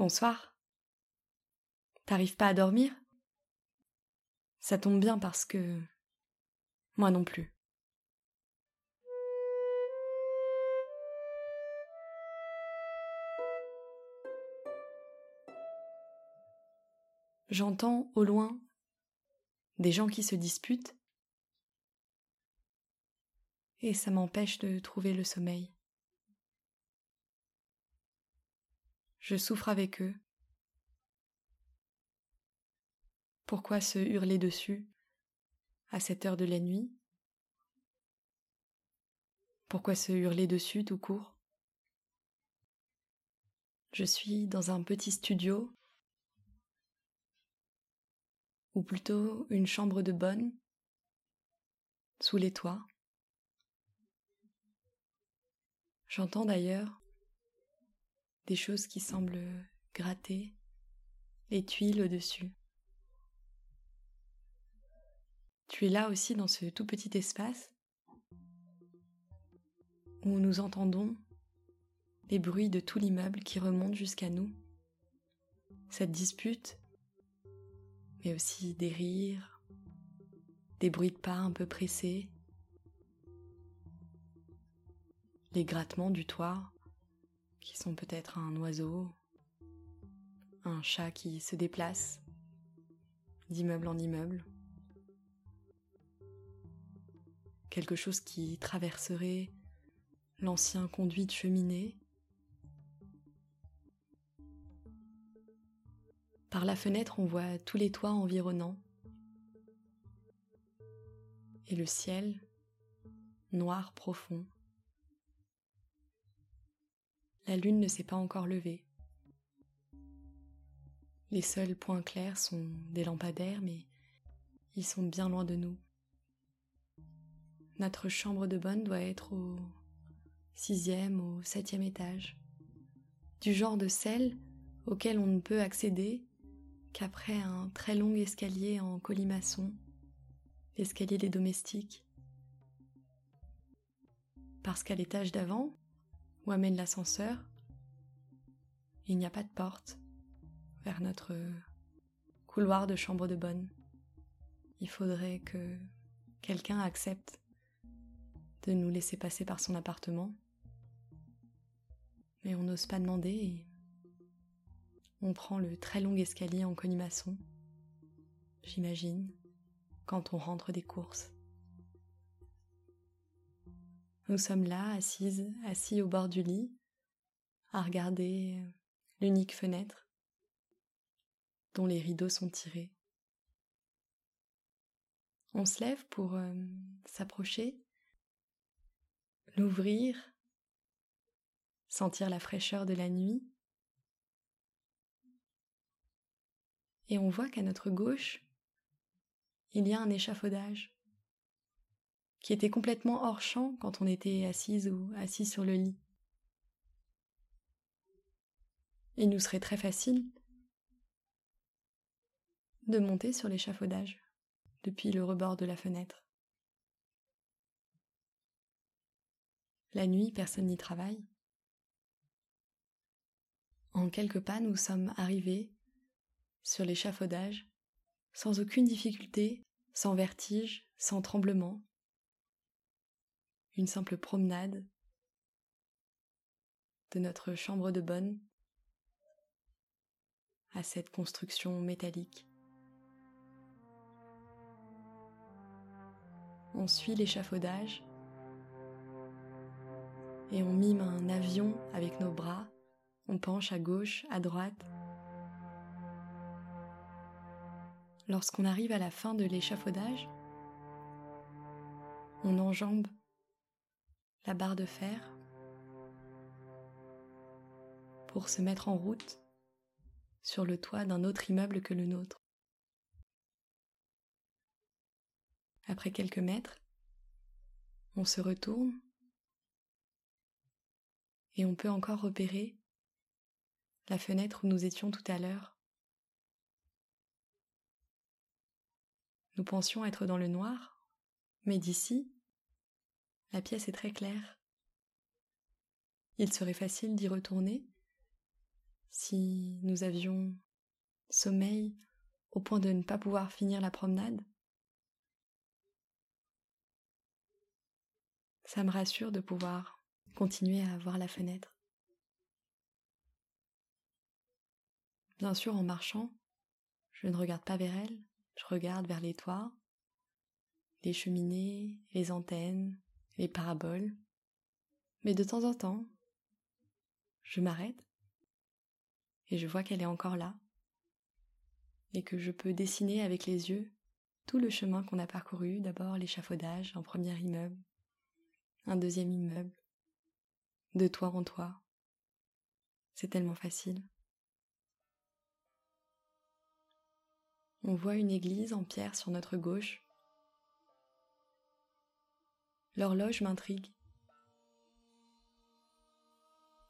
Bonsoir. T'arrives pas à dormir? Ça tombe bien parce que... Moi non plus. J'entends au loin des gens qui se disputent et ça m'empêche de trouver le sommeil. Je souffre avec eux. Pourquoi se hurler dessus à cette heure de la nuit? Pourquoi se hurler dessus tout court? Je suis dans un petit studio, ou plutôt une chambre de bonne, sous les toits. J'entends d'ailleurs des choses qui semblent gratter, les tuiles au-dessus. Tu es là aussi dans ce tout petit espace où nous entendons les bruits de tout l'immeuble qui remontent jusqu'à nous. Cette dispute, mais aussi des rires, des bruits de pas un peu pressés, les grattements du toit qui sont peut-être un oiseau, un chat qui se déplace d'immeuble en immeuble, quelque chose qui traverserait l'ancien conduit de cheminée. Par la fenêtre, on voit tous les toits environnants et le ciel noir profond. La lune ne s'est pas encore levée. Les seuls points clairs sont des lampadaires, mais ils sont bien loin de nous. Notre chambre de bonne doit être au sixième, au septième étage, du genre de celle auquel on ne peut accéder qu'après un très long escalier en colimaçon, l'escalier des domestiques. Parce qu'à l'étage d'avant, où amène l'ascenseur, il n'y a pas de porte vers notre couloir de chambre de bonne. Il faudrait que quelqu'un accepte de nous laisser passer par son appartement. Mais on n'ose pas demander et on prend le très long escalier en colimaçon, j'imagine, quand on rentre des courses. Nous sommes là, assises, assis au bord du lit, à regarder l'unique fenêtre dont les rideaux sont tirés. On se lève pour euh, s'approcher, l'ouvrir, sentir la fraîcheur de la nuit, et on voit qu'à notre gauche, il y a un échafaudage qui était complètement hors champ quand on était assise ou assis sur le lit. Il nous serait très facile de monter sur l'échafaudage depuis le rebord de la fenêtre. La nuit, personne n'y travaille. En quelques pas, nous sommes arrivés sur l'échafaudage sans aucune difficulté, sans vertige, sans tremblement, une simple promenade de notre chambre de bonne à cette construction métallique. On suit l'échafaudage et on mime un avion avec nos bras, on penche à gauche, à droite. Lorsqu'on arrive à la fin de l'échafaudage, on enjambe la barre de fer pour se mettre en route sur le toit d'un autre immeuble que le nôtre. Après quelques mètres, on se retourne et on peut encore repérer la fenêtre où nous étions tout à l'heure. Nous pensions être dans le noir, mais d'ici, la pièce est très claire. Il serait facile d'y retourner si nous avions sommeil au point de ne pas pouvoir finir la promenade. Ça me rassure de pouvoir continuer à voir la fenêtre. Bien sûr, en marchant, je ne regarde pas vers elle, je regarde vers les toits, les cheminées, les antennes, les paraboles. Mais de temps en temps, je m'arrête et je vois qu'elle est encore là et que je peux dessiner avec les yeux tout le chemin qu'on a parcouru, d'abord l'échafaudage, un premier immeuble, un deuxième immeuble, de toit en toit. C'est tellement facile. On voit une église en pierre sur notre gauche. L'horloge m'intrigue.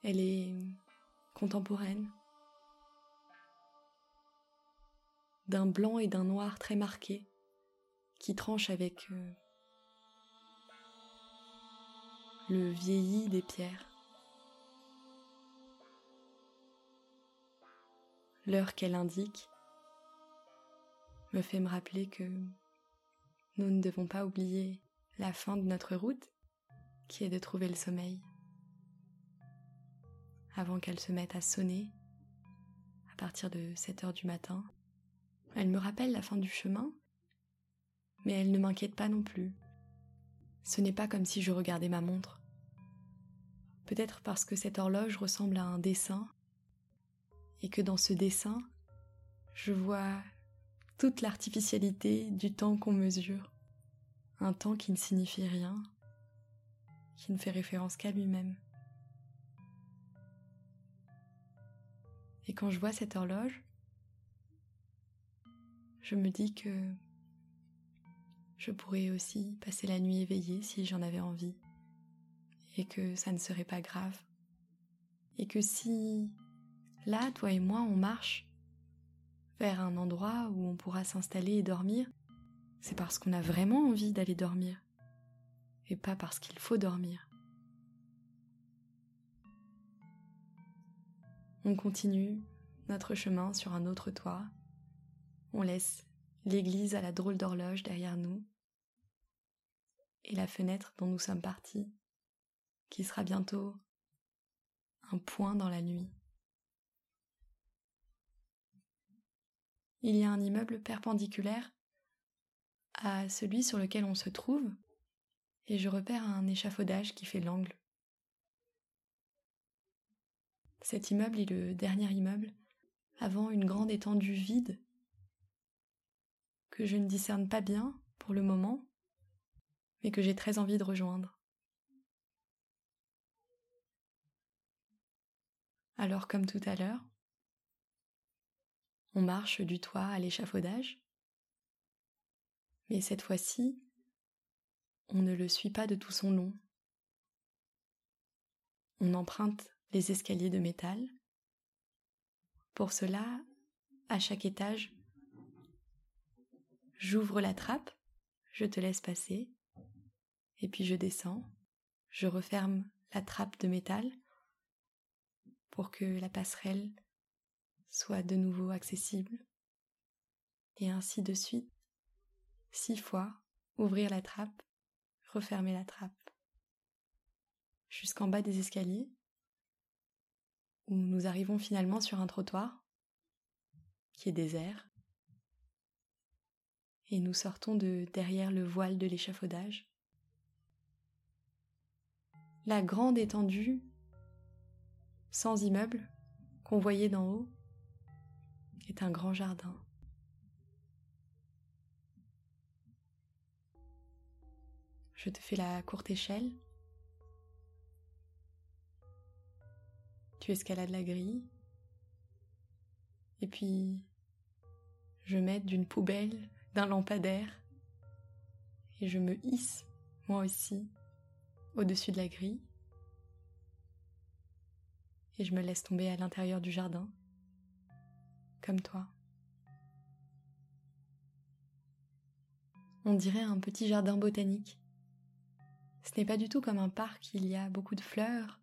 Elle est contemporaine, d'un blanc et d'un noir très marqués, qui tranchent avec euh, le vieilli des pierres. L'heure qu'elle indique me fait me rappeler que nous ne devons pas oublier la fin de notre route, qui est de trouver le sommeil, avant qu'elle se mette à sonner à partir de 7 heures du matin. Elle me rappelle la fin du chemin, mais elle ne m'inquiète pas non plus. Ce n'est pas comme si je regardais ma montre. Peut-être parce que cette horloge ressemble à un dessin, et que dans ce dessin, je vois toute l'artificialité du temps qu'on mesure, un temps qui ne signifie rien, qui ne fait référence qu'à lui-même. Et quand je vois cette horloge, je me dis que je pourrais aussi passer la nuit éveillée si j'en avais envie, et que ça ne serait pas grave, et que si là, toi et moi, on marche vers un endroit où on pourra s'installer et dormir, c'est parce qu'on a vraiment envie d'aller dormir, et pas parce qu'il faut dormir. On continue notre chemin sur un autre toit, on laisse l'église à la drôle d'horloge derrière nous, et la fenêtre dont nous sommes partis, qui sera bientôt un point dans la nuit. il y a un immeuble perpendiculaire à celui sur lequel on se trouve, et je repère un échafaudage qui fait l'angle. Cet immeuble est le dernier immeuble avant une grande étendue vide que je ne discerne pas bien pour le moment, mais que j'ai très envie de rejoindre. Alors comme tout à l'heure, on marche du toit à l'échafaudage. Mais cette fois-ci, on ne le suit pas de tout son long. On emprunte les escaliers de métal. Pour cela, à chaque étage, j'ouvre la trappe, je te laisse passer, et puis je descends, je referme la trappe de métal pour que la passerelle soit de nouveau accessible, et ainsi de suite, six fois, ouvrir la trappe, refermer la trappe, jusqu'en bas des escaliers, où nous arrivons finalement sur un trottoir qui est désert, et nous sortons de derrière le voile de l'échafaudage. La grande étendue, sans immeuble, qu'on voyait d'en haut, est un grand jardin. Je te fais la courte échelle. Tu escalades la grille. Et puis, je mets d'une poubelle, d'un lampadaire. Et je me hisse, moi aussi, au-dessus de la grille. Et je me laisse tomber à l'intérieur du jardin comme toi. On dirait un petit jardin botanique. Ce n'est pas du tout comme un parc, il y a beaucoup de fleurs,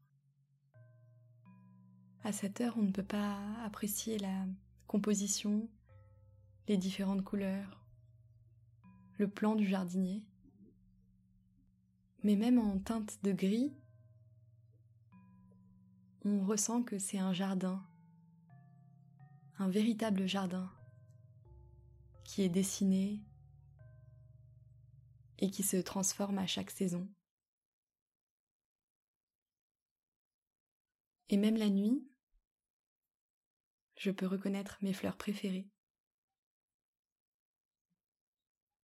À cette heure, on ne peut pas apprécier la composition, les différentes couleurs, le plan du jardinier. Mais même en teinte de gris, on ressent que c'est un jardin, un véritable jardin qui est dessiné et qui se transforme à chaque saison. Et même la nuit, je peux reconnaître mes fleurs préférées.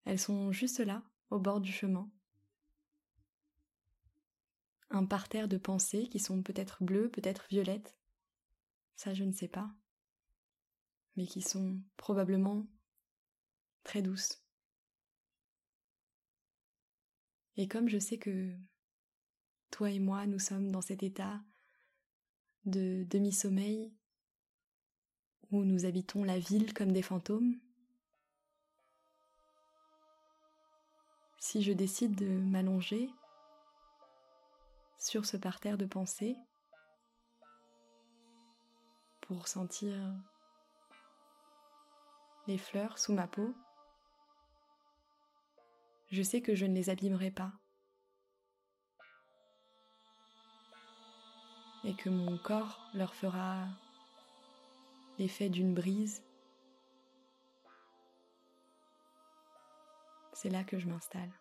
Elles sont juste là, au bord du chemin. Un parterre de pensées qui sont peut-être bleues, peut-être violettes. Ça, je ne sais pas. Mais qui sont probablement très douces. Et comme je sais que toi et moi, nous sommes dans cet état de demi-sommeil où nous habitons la ville comme des fantômes, si je décide de m'allonger sur ce parterre de pensée pour sentir les fleurs sous ma peau, je sais que je ne les abîmerai pas. Et que mon corps leur fera l'effet d'une brise. C'est là que je m'installe.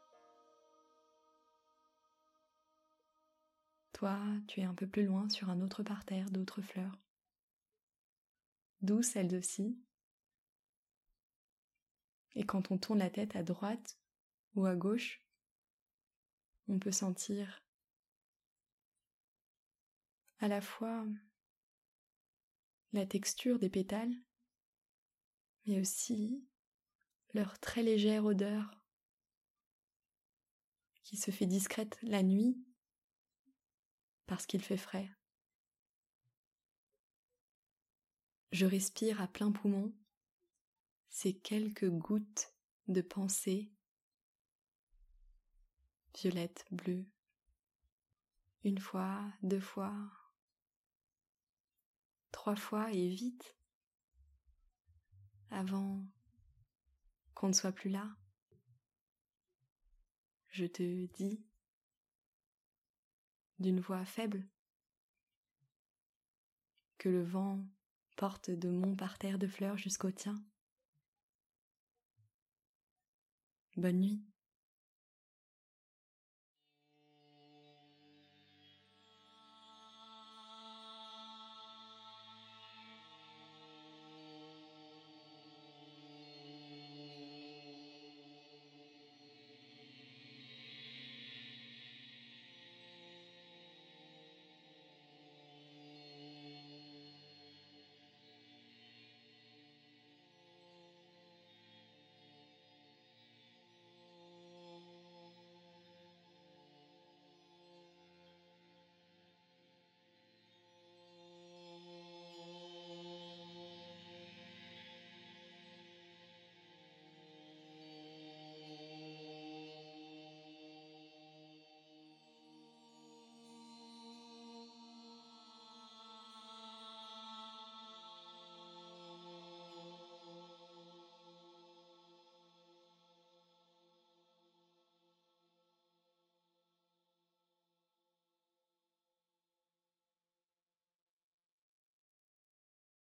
Toi, tu es un peu plus loin sur un autre parterre d'autres fleurs. Douces elles aussi. Et quand on tourne la tête à droite ou à gauche, on peut sentir à la fois la texture des pétales, mais aussi leur très légère odeur se fait discrète la nuit parce qu'il fait frais. Je respire à plein poumon ces quelques gouttes de pensée violette, bleue, une fois, deux fois, trois fois et vite, avant qu'on ne soit plus là. Je te dis d'une voix faible que le vent porte de mon parterre de fleurs jusqu'au tien. Bonne nuit.